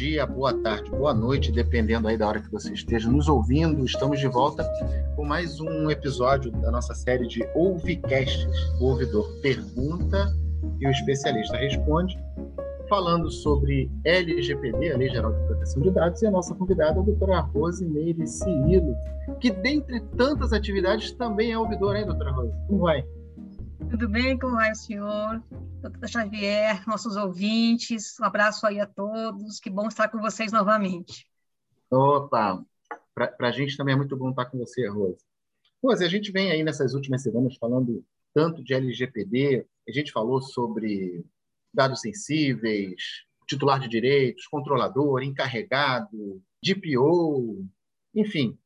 dia, boa tarde, boa noite, dependendo aí da hora que você esteja nos ouvindo. Estamos de volta com mais um episódio da nossa série de Ouvicasts. O ouvidor pergunta e o especialista responde, falando sobre LGPD, a Lei Geral de Proteção de Dados, e a nossa convidada, a doutora Rosimeire Cirilo, que dentre tantas atividades também é ouvidora, hein, doutora Rose? Como vai? Tudo bem? Como vai o senhor? Doutora Xavier, nossos ouvintes, um abraço aí a todos, que bom estar com vocês novamente. Opa, para a gente também é muito bom estar com você, Rose. Rose, a gente vem aí nessas últimas semanas falando tanto de LGPD, a gente falou sobre dados sensíveis, titular de direitos, controlador, encarregado, DPO, enfim.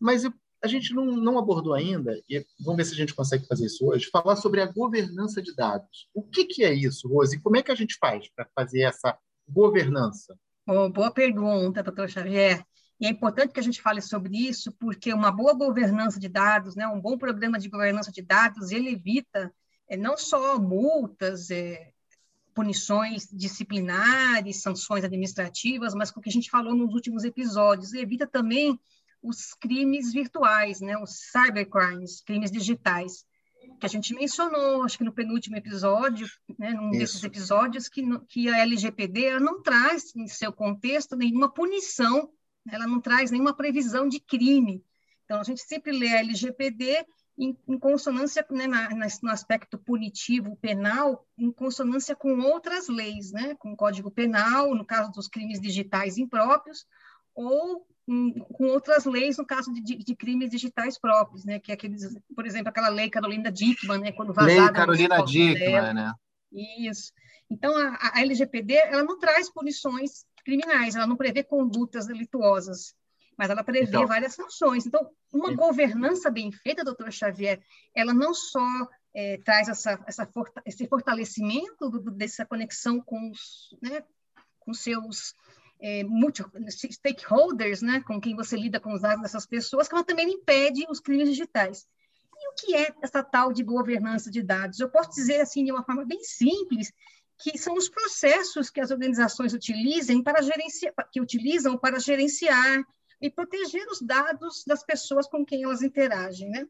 Mas a gente não, não, abordou ainda, e vamos ver se a gente consegue fazer isso hoje, falar sobre a governança de dados. O que, que é isso, Rose? Como é que a gente faz para fazer essa governança? Oh, boa pergunta, doutor Xavier. E é importante que a gente fale sobre isso, porque uma boa governança de dados, né, um bom programa de governança de dados, ele evita é, não só multas, é, punições disciplinares, sanções administrativas, mas com o que a gente falou nos últimos episódios, evita também os crimes virtuais, né, os cybercrimes, crimes digitais, que a gente mencionou, acho que no penúltimo episódio, né, num Isso. desses episódios, que, que a LGPD não traz em seu contexto nenhuma punição, ela não traz nenhuma previsão de crime. Então, a gente sempre lê a LGPD em, em consonância né, na, na, no aspecto punitivo penal, em consonância com outras leis, né, com o Código Penal, no caso dos crimes digitais impróprios, ou com outras leis no caso de, de, crimes digitais próprios, né? Que é aqueles, por exemplo, aquela lei Carolina Dickman, né? Quando vazada lei Carolina Dickman, né? Isso. Então a, a, LGPD ela não traz punições criminais, ela não prevê condutas delituosas, mas ela prevê então, várias sanções. Então uma governança bem feita, doutor Xavier, ela não só é, traz essa, essa esse fortalecimento do, dessa conexão com os, né? Com seus é, stakeholders, né, com quem você lida com os dados dessas pessoas, que ela também impede os crimes digitais. E o que é essa tal de governança de dados? Eu posso dizer assim de uma forma bem simples, que são os processos que as organizações utilizam para gerenciar, que utilizam para gerenciar e proteger os dados das pessoas com quem elas interagem, né?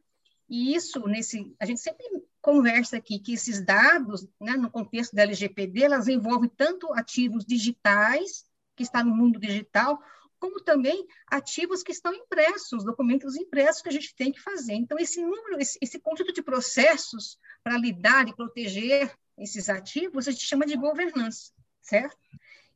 E isso, nesse, a gente sempre conversa aqui que esses dados, né, no contexto da LGPD, elas envolvem tanto ativos digitais que está no mundo digital, como também ativos que estão impressos, documentos impressos que a gente tem que fazer. Então, esse número, esse, esse conjunto de processos para lidar e proteger esses ativos, a gente chama de governança, certo?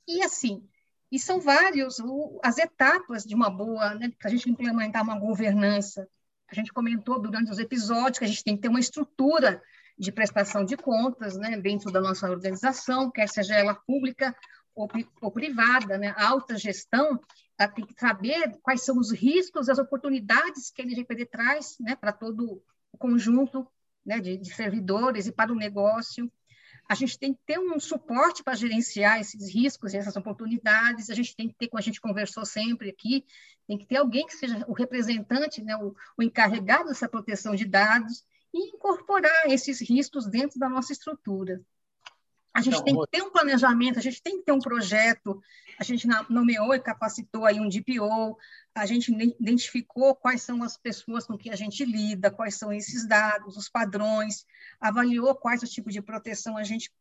E assim, e são vários o, as etapas de uma boa, né, para a gente implementar uma governança. A gente comentou durante os episódios que a gente tem que ter uma estrutura de prestação de contas né, dentro da nossa organização, quer seja ela pública ou, ou privada, né? alta gestão, ela tem que saber quais são os riscos, as oportunidades que a LGPD traz né? para todo o conjunto né? de, de servidores e para o negócio. A gente tem que ter um suporte para gerenciar esses riscos e essas oportunidades. A gente tem que ter, como a gente conversou sempre aqui, tem que ter alguém que seja o representante, né, o, o encarregado dessa proteção de dados e incorporar esses riscos dentro da nossa estrutura. A gente então, tem que ter um planejamento, a gente tem que ter um projeto, a gente nomeou e capacitou aí um DPO, a gente identificou quais são as pessoas com que a gente lida, quais são esses dados, os padrões, avaliou quais os tipos de proteção a gente,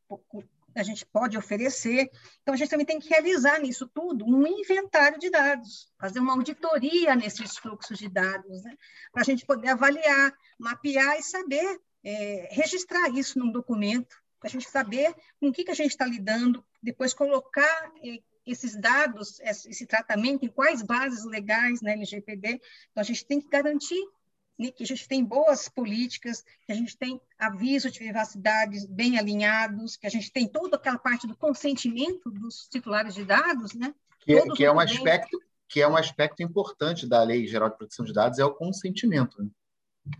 a gente pode oferecer. Então, a gente também tem que realizar nisso tudo um inventário de dados, fazer uma auditoria nesses fluxos de dados, né? para a gente poder avaliar, mapear e saber é, registrar isso num documento a gente saber com o que, que a gente está lidando, depois colocar eh, esses dados, esse tratamento, em quais bases legais na LGPD. Então, a gente tem que garantir né, que a gente tem boas políticas, que a gente tem aviso de privacidade bem alinhados, que a gente tem toda aquela parte do consentimento dos titulares de dados, né? Que, é, que é um aspecto que é um aspecto importante da Lei Geral de Proteção de Dados é o consentimento. Né?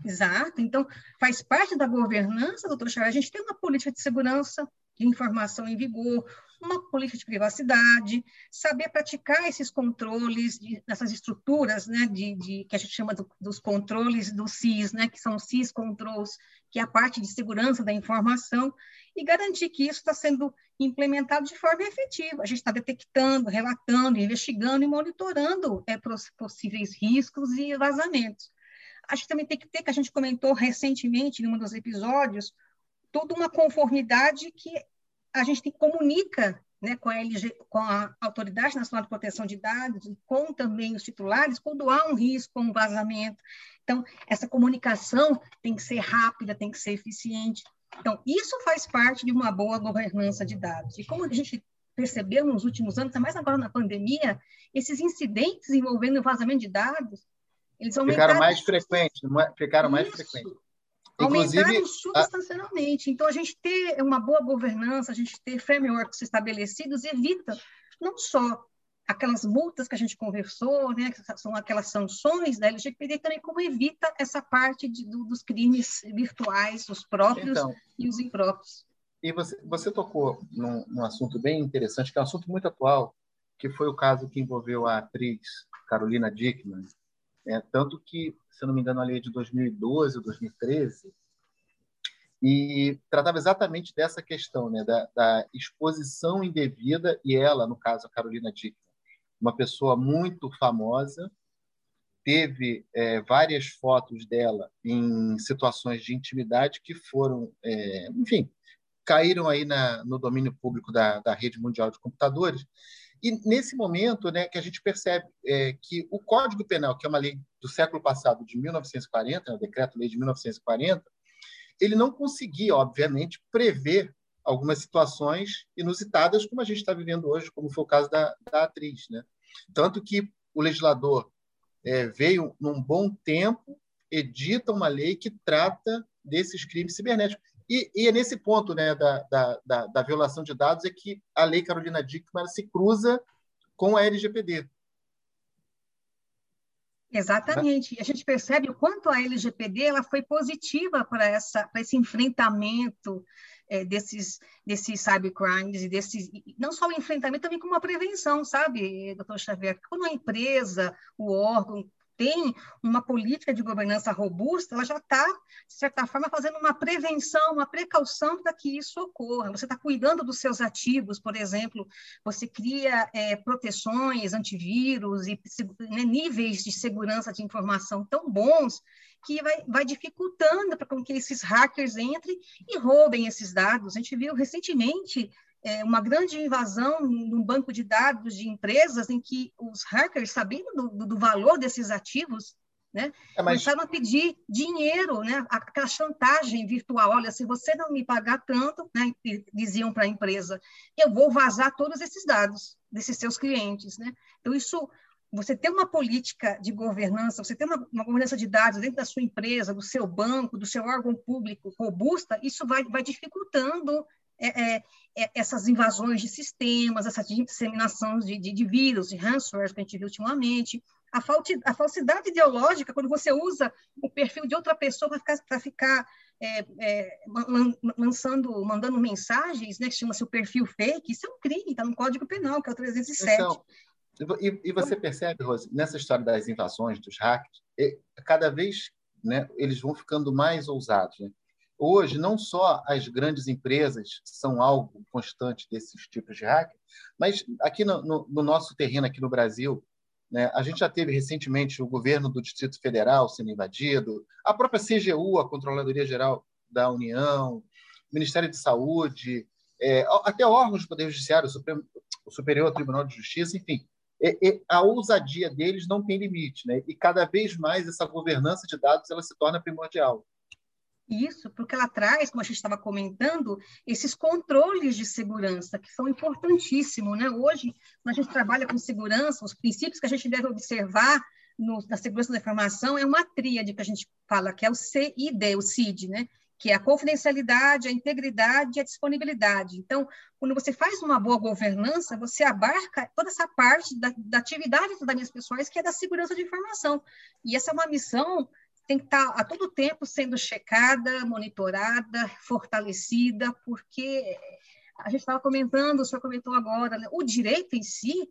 Exato. Então, faz parte da governança, doutor Charles, a gente tem uma política de segurança de informação em vigor, uma política de privacidade, saber praticar esses controles de, estruturas, né, de, de, que a gente chama do, dos controles do CIS, né, que são CIS controls, que é a parte de segurança da informação, e garantir que isso está sendo implementado de forma efetiva. A gente está detectando, relatando, investigando e monitorando é, possíveis riscos e vazamentos. A gente também tem que ter, que a gente comentou recentemente em um dos episódios, toda uma conformidade que a gente comunica né, com, a LG, com a Autoridade Nacional de Proteção de Dados e com também os titulares quando há um risco, um vazamento. Então, essa comunicação tem que ser rápida, tem que ser eficiente. Então, isso faz parte de uma boa governança de dados. E como a gente percebeu nos últimos anos, mais agora na pandemia, esses incidentes envolvendo vazamento de dados, eles aumentaram... Ficaram mais frequentes, é? ficaram mais frequentes. Inclusive, substancialmente. A... Então, a gente ter uma boa governança, a gente ter frameworks estabelecidos evita não só aquelas multas que a gente conversou, né, que são aquelas sanções da LGPD, também como evita essa parte de, do, dos crimes virtuais, os próprios então, e os impróprios. E você, você tocou num, num, assunto bem interessante, que é um assunto muito atual, que foi o caso que envolveu a atriz Carolina Dickman, é, tanto que, se não me engano, a lei é de 2012 ou 2013, e tratava exatamente dessa questão, né, da, da, exposição indevida, e ela, no caso, a Carolina Dickman, uma pessoa muito famosa, teve é, várias fotos dela em situações de intimidade que foram, é, enfim, caíram aí na, no domínio público da, da rede mundial de computadores e nesse momento, né, que a gente percebe é, que o Código Penal, que é uma lei do século passado, de 1940, né, o Decreto-Lei de 1940, ele não conseguia, obviamente, prever algumas situações inusitadas, como a gente está vivendo hoje, como foi o caso da, da atriz. Né? Tanto que o legislador é, veio num bom tempo, edita uma lei que trata desses crimes cibernéticos. E, e é nesse ponto né, da, da, da, da, violação de dados é que a lei Carolina Dickmann se cruza com a LGPD. Exatamente. E a gente percebe o quanto a LGPD ela foi positiva para essa para esse enfrentamento é, desses desses cybercrimes e desses não só o enfrentamento também como a prevenção, sabe, doutor Xavier? Quando a empresa, o órgão tem uma política de governança robusta, ela já está, de certa forma, fazendo uma prevenção, uma precaução para que isso ocorra. Você está cuidando dos seus ativos, por exemplo, você cria é, proteções, antivírus e né, níveis de segurança de informação tão bons que vai, vai dificultando para que esses hackers entrem e roubem esses dados. A gente viu recentemente é, uma grande invasão num banco de dados de empresas em que os hackers, sabendo do, do valor desses ativos, né, é, mas... começaram a pedir dinheiro, né, aquela chantagem virtual. Olha, se você não me pagar tanto, né, diziam para a empresa, eu vou vazar todos esses dados desses seus clientes. Né? Então, isso você ter uma política de governança, você ter uma, uma, governança de dados dentro da sua empresa, do seu banco, do seu órgão público robusta, isso vai, vai dificultando é, é, é, essas invasões de sistemas, essa disseminação de, de, de vírus, de ransomware que a gente viu ultimamente, a, falti, a falsidade ideológica, quando você usa o perfil de outra pessoa para ficar, ficar é, é, lançando, mandando mensagens, né, que chama-se o perfil fake, isso é um crime, está no Código Penal, que é o 307. Então, e, e você percebe, Rose, nessa história das invasões, dos hacks, cada vez né, eles vão ficando mais ousados. Né? Hoje, não só as grandes empresas são algo constante desses tipos de hacker, mas aqui no, no, no nosso terreno, aqui no Brasil, né, a gente já teve recentemente o governo do Distrito Federal sendo invadido, a própria CGU, a Controladoria Geral da União, Ministério de Saúde, é, até órgãos do Poder Judiciário, o, Supremo, o Superior Tribunal de Justiça, enfim, a ousadia deles não tem limite, né? E cada vez mais essa governança de dados ela se torna primordial. Isso, porque ela traz, como a gente estava comentando, esses controles de segurança, que são importantíssimos. Né? Hoje, quando a gente trabalha com segurança, os princípios que a gente deve observar no, na segurança da informação é uma tríade que a gente fala, que é o CID, o CID, né? que é a confidencialidade, a integridade e a disponibilidade. Então, quando você faz uma boa governança, você abarca toda essa parte da, da atividade das minhas pessoas, que é da segurança de informação. E essa é uma missão tem que estar a todo tempo sendo checada, monitorada, fortalecida, porque a gente estava comentando, o senhor comentou agora, né? o direito em si,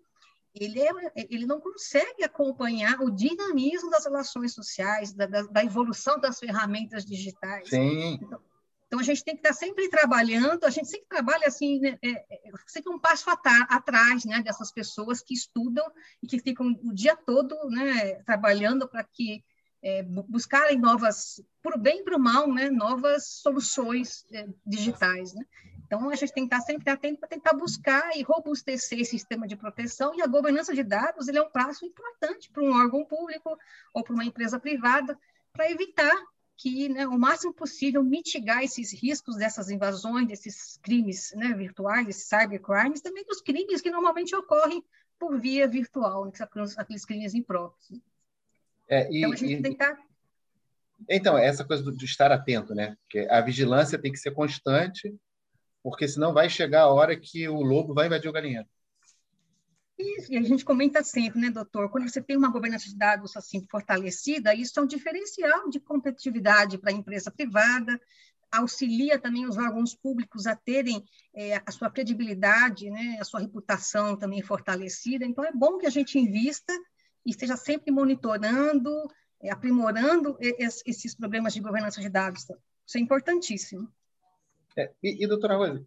ele, é, ele não consegue acompanhar o dinamismo das relações sociais, da, da, da evolução das ferramentas digitais. Sim. Então, então, a gente tem que estar sempre trabalhando, a gente sempre trabalha assim, né, é, é, sempre um passo atrás né, dessas pessoas que estudam e que ficam o dia todo né, trabalhando para que é, buscarem novas, o bem e para o mal, né, novas soluções é, digitais. Né? Então, a gente tem que estar sempre atento para tentar buscar e robustecer esse sistema de proteção, e a governança de dados ele é um passo importante para um órgão público ou para uma empresa privada, para evitar que, né, o máximo possível, mitigar esses riscos dessas invasões, desses crimes né, virtuais, esses cybercrimes, também dos crimes que normalmente ocorrem por via virtual, né, aqueles crimes impróprios. É, e, então, a gente e, tem que estar então, essa coisa de estar atento, né? Porque a vigilância tem que ser constante porque senão vai chegar a hora que o lobo vai invadir o galinheiro. E a gente comenta sempre, né, doutor, quando você tem uma governança de dados assim fortalecida, isso é um diferencial de competitividade para a empresa privada, auxilia também os órgãos públicos a terem é, a sua credibilidade, né, a sua reputação também fortalecida. Então, é bom que a gente invista e esteja sempre monitorando, é, aprimorando esses problemas de governança de dados. Isso é importantíssimo. É, e, e, doutora Rosa,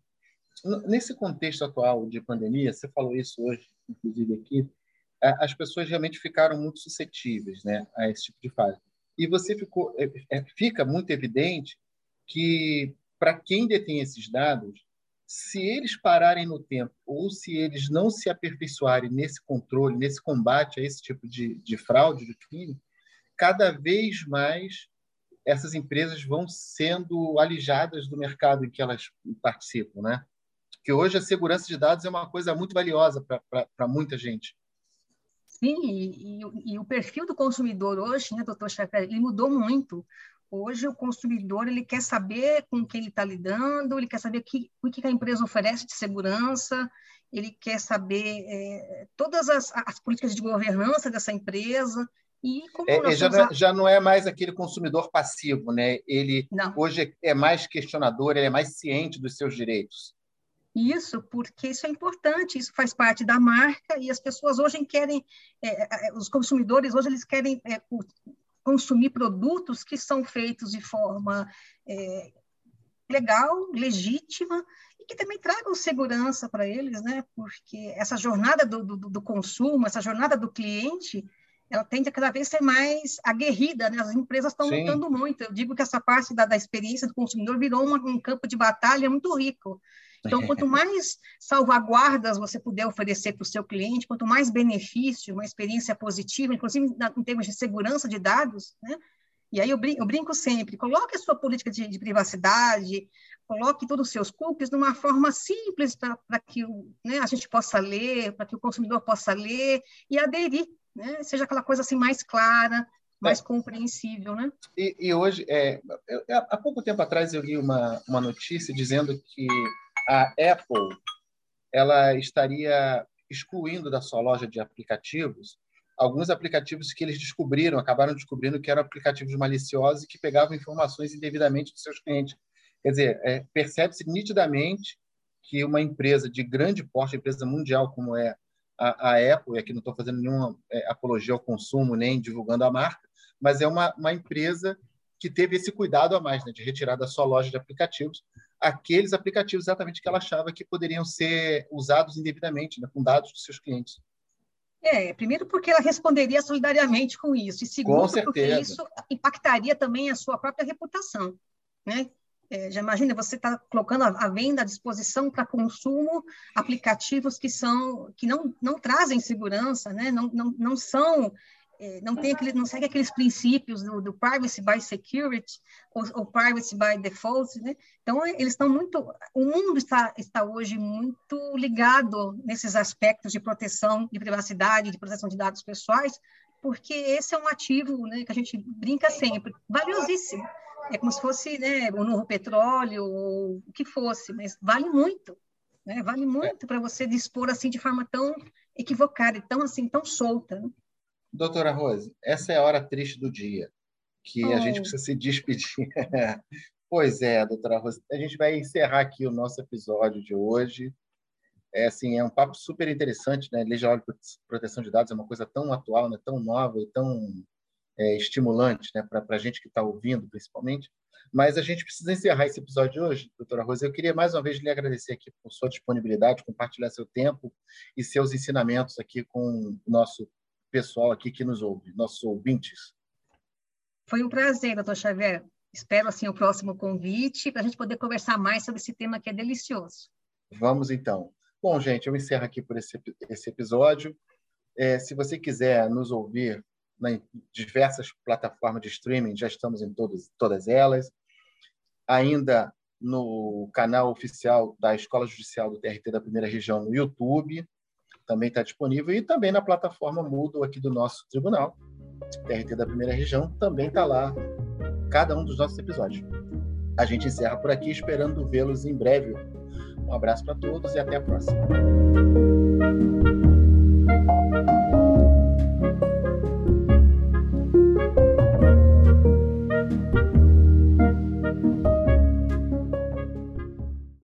nesse contexto atual de pandemia, você falou isso hoje, inclusive aqui, as pessoas realmente ficaram muito suscetíveis né, a esse tipo de fase. E você ficou, é, é, fica muito evidente que, para quem detém esses dados, se eles pararem no tempo ou se eles não se aperfeiçoarem nesse controle, nesse combate a esse tipo de, de fraude, de crime, cada vez mais essas empresas vão sendo alijadas do mercado em que elas participam, né? Que hoje a segurança de dados é uma coisa muito valiosa para muita gente. Sim, e, e, e, o perfil do consumidor hoje, né, doutor Chacra, ele mudou muito. Hoje o consumidor ele quer saber com quem ele está lidando, ele quer saber que, o que a empresa oferece de segurança, ele quer saber é, todas as, as políticas de governança dessa empresa. E como é, é já, não, é, já não é mais aquele consumidor passivo, né? Ele não. hoje é mais questionador, ele é mais ciente dos seus direitos. Isso, porque isso é importante, isso faz parte da marca e as pessoas hoje querem, é, é, os consumidores hoje eles querem consumir produtos que são feitos de forma é, legal, legítima e que também tragam segurança para eles, né? Porque essa jornada do, do, do consumo, essa jornada do cliente, ela tende a cada vez ser mais aguerrida, né? As empresas estão lutando muito. Eu digo que essa parte da, da experiência do consumidor virou uma, um campo de batalha muito rico. Então, quanto mais salvaguardas você puder oferecer para o seu cliente, quanto mais benefício, uma experiência positiva, inclusive em termos de segurança de dados, né? E aí eu brinco, eu brinco sempre, coloque a sua política de, de privacidade, coloque todos os seus cookies de uma forma simples para que né, a gente possa ler, para que o consumidor possa ler e aderir né? Seja aquela coisa assim mais clara, mais é. compreensível, né? E, e hoje, é, eu, há pouco tempo atrás eu li uma, uma notícia dizendo que a Apple ela estaria excluindo da sua loja de aplicativos alguns aplicativos que eles descobriram, acabaram descobrindo que eram aplicativos maliciosos e que pegavam informações indevidamente dos seus clientes. Quer dizer, é, percebe-se nitidamente que uma empresa de grande porte, empresa mundial como é a, a Apple, e aqui não estou fazendo nenhuma é, apologia ao consumo, nem divulgando a marca, mas é uma, uma empresa que teve esse cuidado a mais, né, de retirar da sua loja de aplicativos aqueles aplicativos exatamente que ela achava que poderiam ser usados indevidamente, né, com dados dos seus clientes. É, primeiro porque ela responderia solidariamente com isso, e segundo porque isso impactaria também a sua própria reputação, né? É, já imagina você está colocando à venda à disposição para consumo aplicativos que são que não, não trazem segurança, né? não, não, não são é, não tem aquele, não segue aqueles princípios do, do privacy by security ou, ou, privacy by default, né? Então eles estão muito, o mundo está está hoje muito ligado nesses aspectos de proteção de privacidade, de proteção de dados pessoais, porque esse é um ativo, né, que a gente brinca sempre, valiosíssimo é como se fosse né, o novo petróleo, ou o que fosse, mas vale muito, né? Vale muito para você dispor assim de forma tão equivocada, tão assim, tão solta. Né? Doutora Rose, essa é a hora triste do dia, que oh. a gente oh. precisa se despedir. Pois é, doutora Rosa. A gente vai encerrar aqui o nosso episódio de hoje. É, assim, é um papo super interessante, né? Lei de Proteção de Dados é uma coisa tão atual, né? tão nova e tão é, estimulante né? para a gente que está ouvindo, principalmente. Mas a gente precisa encerrar esse episódio de hoje, doutora Rosa. Eu queria mais uma vez lhe agradecer aqui por sua disponibilidade, compartilhar seu tempo e seus ensinamentos aqui com o nosso pessoal aqui que nos ouve, nossos ouvintes. Foi um prazer, doutor Xavier. Espero assim o próximo convite para a gente poder conversar mais sobre esse tema que é delicioso. Vamos então. Bom, gente, eu encerro aqui por esse, esse episódio. É, se você quiser nos ouvir em diversas plataformas de streaming, já estamos em todas, todas elas. Ainda no canal oficial da Escola Judicial do TRT da Primeira Região no YouTube, também está disponível, e também na plataforma Moodle aqui do nosso tribunal, TRT da Primeira Região, também está lá cada um dos nossos episódios. A gente encerra por aqui, esperando vê-los em breve. Um abraço para todos e até a próxima.